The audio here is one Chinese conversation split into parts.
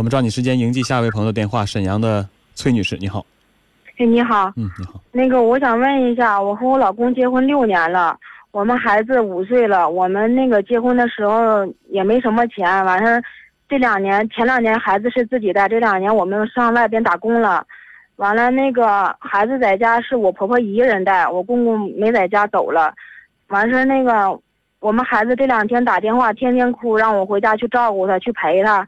我们抓紧时间迎接下一位朋友的电话，沈阳的崔女士，你好。哎，你好，嗯，你好。那个我想问一下，我和我老公结婚六年了，我们孩子五岁了，我们那个结婚的时候也没什么钱，完事儿这两年前两年孩子是自己带，这两年我们上外边打工了，完了那个孩子在家是我婆婆一个人带，我公公没在家走了，完事儿那个我们孩子这两天打电话天天哭，让我回家去照顾他，去陪他。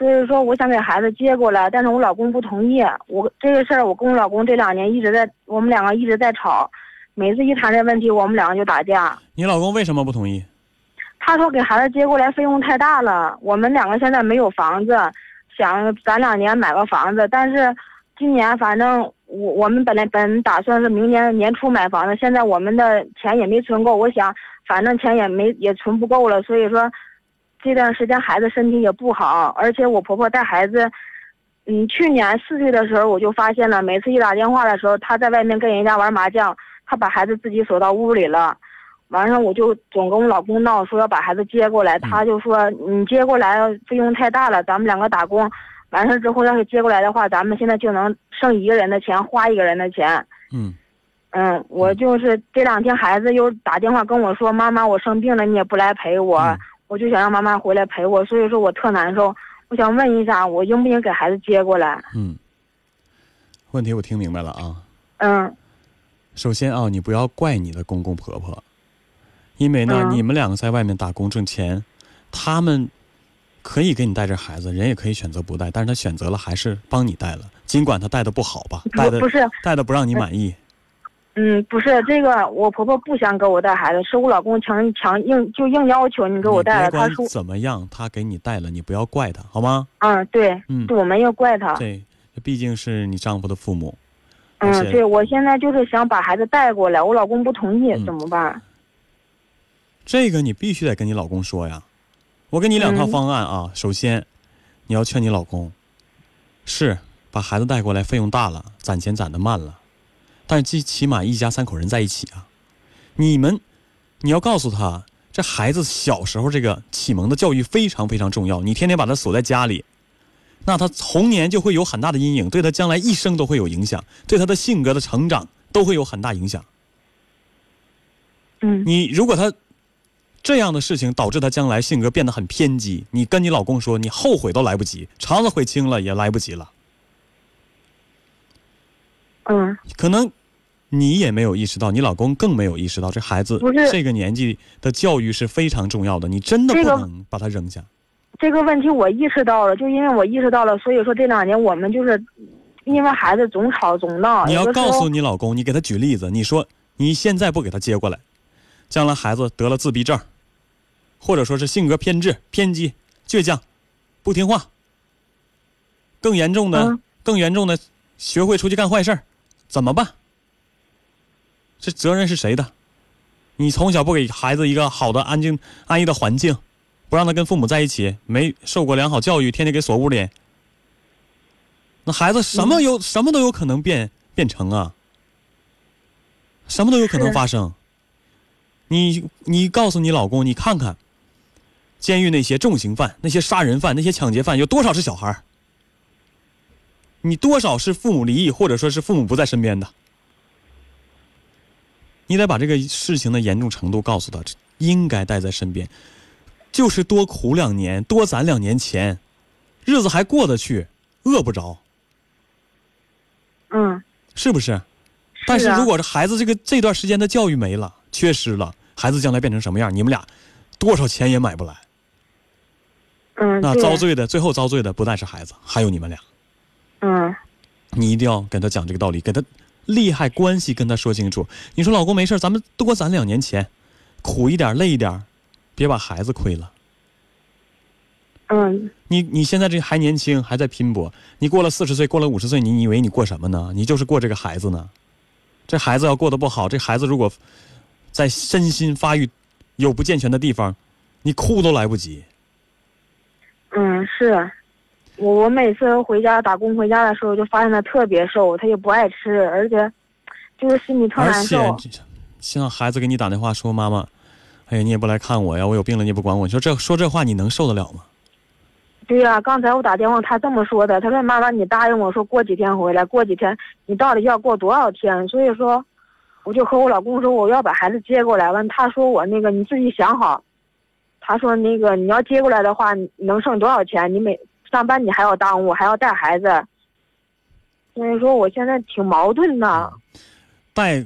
所以说，我想给孩子接过来，但是我老公不同意。我这个事儿，我跟我老公这两年一直在，我们两个一直在吵。每次一谈这问题，我们两个就打架。你老公为什么不同意？他说给孩子接过来费用太大了。我们两个现在没有房子，想攒两年买个房子。但是今年反正我我们本来本打算是明年年初买房子，现在我们的钱也没存够。我想反正钱也没也存不够了，所以说。这段时间孩子身体也不好，而且我婆婆带孩子，嗯，去年四岁的时候我就发现了，每次一打电话的时候，她在外面跟人家玩麻将，她把孩子自己锁到屋里了，完了我就总跟我老公闹，说要把孩子接过来，他就说你接过来费用太大了，咱们两个打工，完事之后要是接过来的话，咱们现在就能剩一个人的钱，花一个人的钱。嗯，嗯，我就是这两天孩子又打电话跟我说，妈妈我生病了，你也不来陪我。我就想让妈妈回来陪我，所以说我特难受。我想问一下，我应不应给孩子接过来？嗯，问题我听明白了啊。嗯。首先啊，你不要怪你的公公婆婆，因为呢，你们两个在外面打工挣钱，他们可以给你带着孩子，人也可以选择不带，但是他选择了还是帮你带了，尽管他带的不好吧，带的不是带的不让你满意。嗯，不是这个，我婆婆不想给我带孩子，是我老公强强硬就硬要求你给我带了。他说怎么样，他给你带了，你不要怪他，好吗？嗯，对，嗯，我没有怪他。对，毕竟是你丈夫的父母。嗯，对，我现在就是想把孩子带过来，我老公不同意，怎么办？这个你必须得跟你老公说呀。我给你两套方案啊。首先，你要劝你老公，是把孩子带过来费用大了，攒钱攒的慢了。但是最起码一家三口人在一起啊，你们，你要告诉他，这孩子小时候这个启蒙的教育非常非常重要。你天天把他锁在家里，那他童年就会有很大的阴影，对他将来一生都会有影响，对他的性格的成长都会有很大影响。嗯，你如果他这样的事情导致他将来性格变得很偏激，你跟你老公说，你后悔都来不及，肠子悔青了也来不及了。嗯，可能。你也没有意识到，你老公更没有意识到，这孩子这个年纪的教育是非常重要的。你真的不能把他扔下。这个问题我意识到了，就因为我意识到了，所以说这两年我们就是因为孩子总吵总闹。你要告诉你老公，你给他举例子，你说你现在不给他接过来，将来孩子得了自闭症，或者说是性格偏执、偏激、倔强、不听话，更严重的、更严重的，学会出去干坏事怎么办？这责任是谁的？你从小不给孩子一个好的、安静、安逸的环境，不让他跟父母在一起，没受过良好教育，天天给锁屋里，那孩子什么有什么都有可能变变成啊，什么都有可能发生。你你告诉你老公，你看看，监狱那些重刑犯、那些杀人犯、那些抢劫犯，有多少是小孩你多少是父母离异，或者说是父母不在身边的？你得把这个事情的严重程度告诉他，应该带在身边，就是多苦两年，多攒两年钱，日子还过得去，饿不着。嗯，是不是？但是如果这孩子这个这段时间的教育没了，缺失了，孩子将来变成什么样，你们俩多少钱也买不来。嗯，那遭罪的，最后遭罪的不但是孩子，还有你们俩。嗯，你一定要跟他讲这个道理，给他。利害关系跟他说清楚。你说老公没事，咱们多攒两年钱，苦一点，累一点，别把孩子亏了。嗯。你你现在这还年轻，还在拼搏。你过了四十岁，过了五十岁，你以为你过什么呢？你就是过这个孩子呢。这孩子要过得不好，这孩子如果在身心发育有不健全的地方，你哭都来不及。嗯，是。我我每次回家打工回家的时候，就发现他特别瘦，他也不爱吃，而且就是心里特难受。而且，像孩子给你打电话说：“妈妈，哎呀，你也不来看我呀，我有病了你也不管我。”你说这说这话你能受得了吗？对呀、刚才我打电话，他这么说的，他说妈妈，你答应我说过几天回来，过几天，你到底要过多少天？所以说，我就和我老公说我要把孩子接过来，完他说我那个你自己想好，他说那个你要接过来的话，你能剩多少钱？你每上班你还要耽误，还要带孩子，所以说我现在挺矛盾的。带，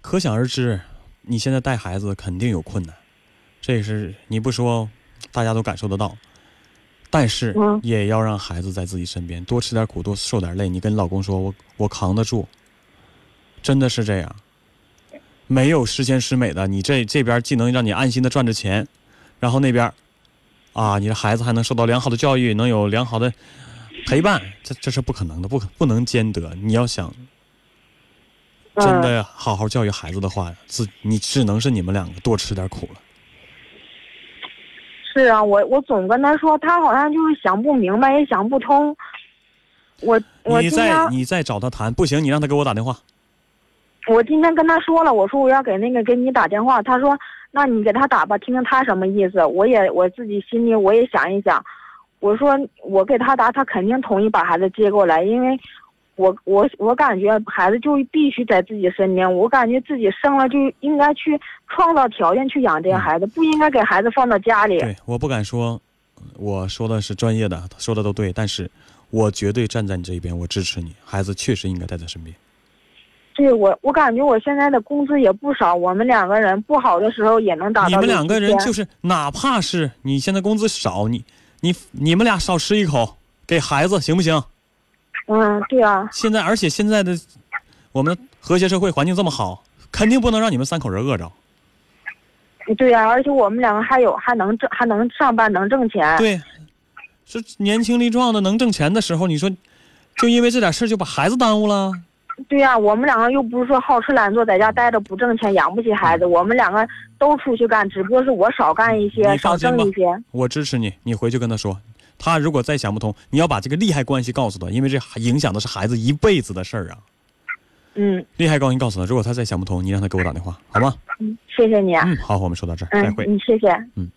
可想而知，你现在带孩子肯定有困难，这是你不说，大家都感受得到。但是嗯也要让孩子在自己身边，多吃点苦，多受点累。你跟老公说，我我扛得住，真的是这样。没有十全十美的，你这这边既能让你安心的赚着钱，然后那边，啊，你的孩子还能受到良好的教育，能有良好的陪伴，这这是不可能的，不可不能兼得。你要想真嗯的好好教育孩子的话，自你只能是你们两个多吃点苦了。是啊，我我总跟他说，他好像就是想不明白，也想不通。我我你再你再找他谈，不行，你让他给我打电话。我今天跟他说了，我说我要给那个给你打电话，他说那你给他打吧，听听他什么意思。我也我自己心里我也想一想，我说我给他打，他肯定同意把孩子接过来，因为我我我感觉孩子就必须在自己身边，我感觉自己生了就应该去创造条件去养这个孩子，不应该给孩子放到家里。对，我不敢说，我说的是专业的，说的都对，但是我绝对站在你这一边，我支持你。孩子确实应该带在身边。对我，我感觉我现在的工资也不少，我们两个人不好的时候也能达到你们两个人就是，哪怕是你现在工资少，你你你们俩少吃一口给孩子行不行？嗯，对啊，现在而且现在的我们和谐社会环境这么好，肯定不能让你们三口人饿着。对呀、而且我们两个还有还能挣还能上班能挣钱。对，是年轻力壮的能挣钱的时候，你说就因为这点事儿就把孩子耽误了？对呀、我们两个又不是说好吃懒做，在家待着不挣钱，养不起孩子。我们两个都出去干，只不过是我少干一些，少你放心吧挣一些。我支持你，你回去跟他说，他如果再想不通，你要把这个利害关系告诉他，因为这影响的是孩子一辈子的事儿啊。嗯利害关系告诉他，如果他再想不通，你让他给我打电话，好吗？嗯，谢谢你啊。嗯，好，我们说到这儿，再嗯会。嗯，谢谢。嗯。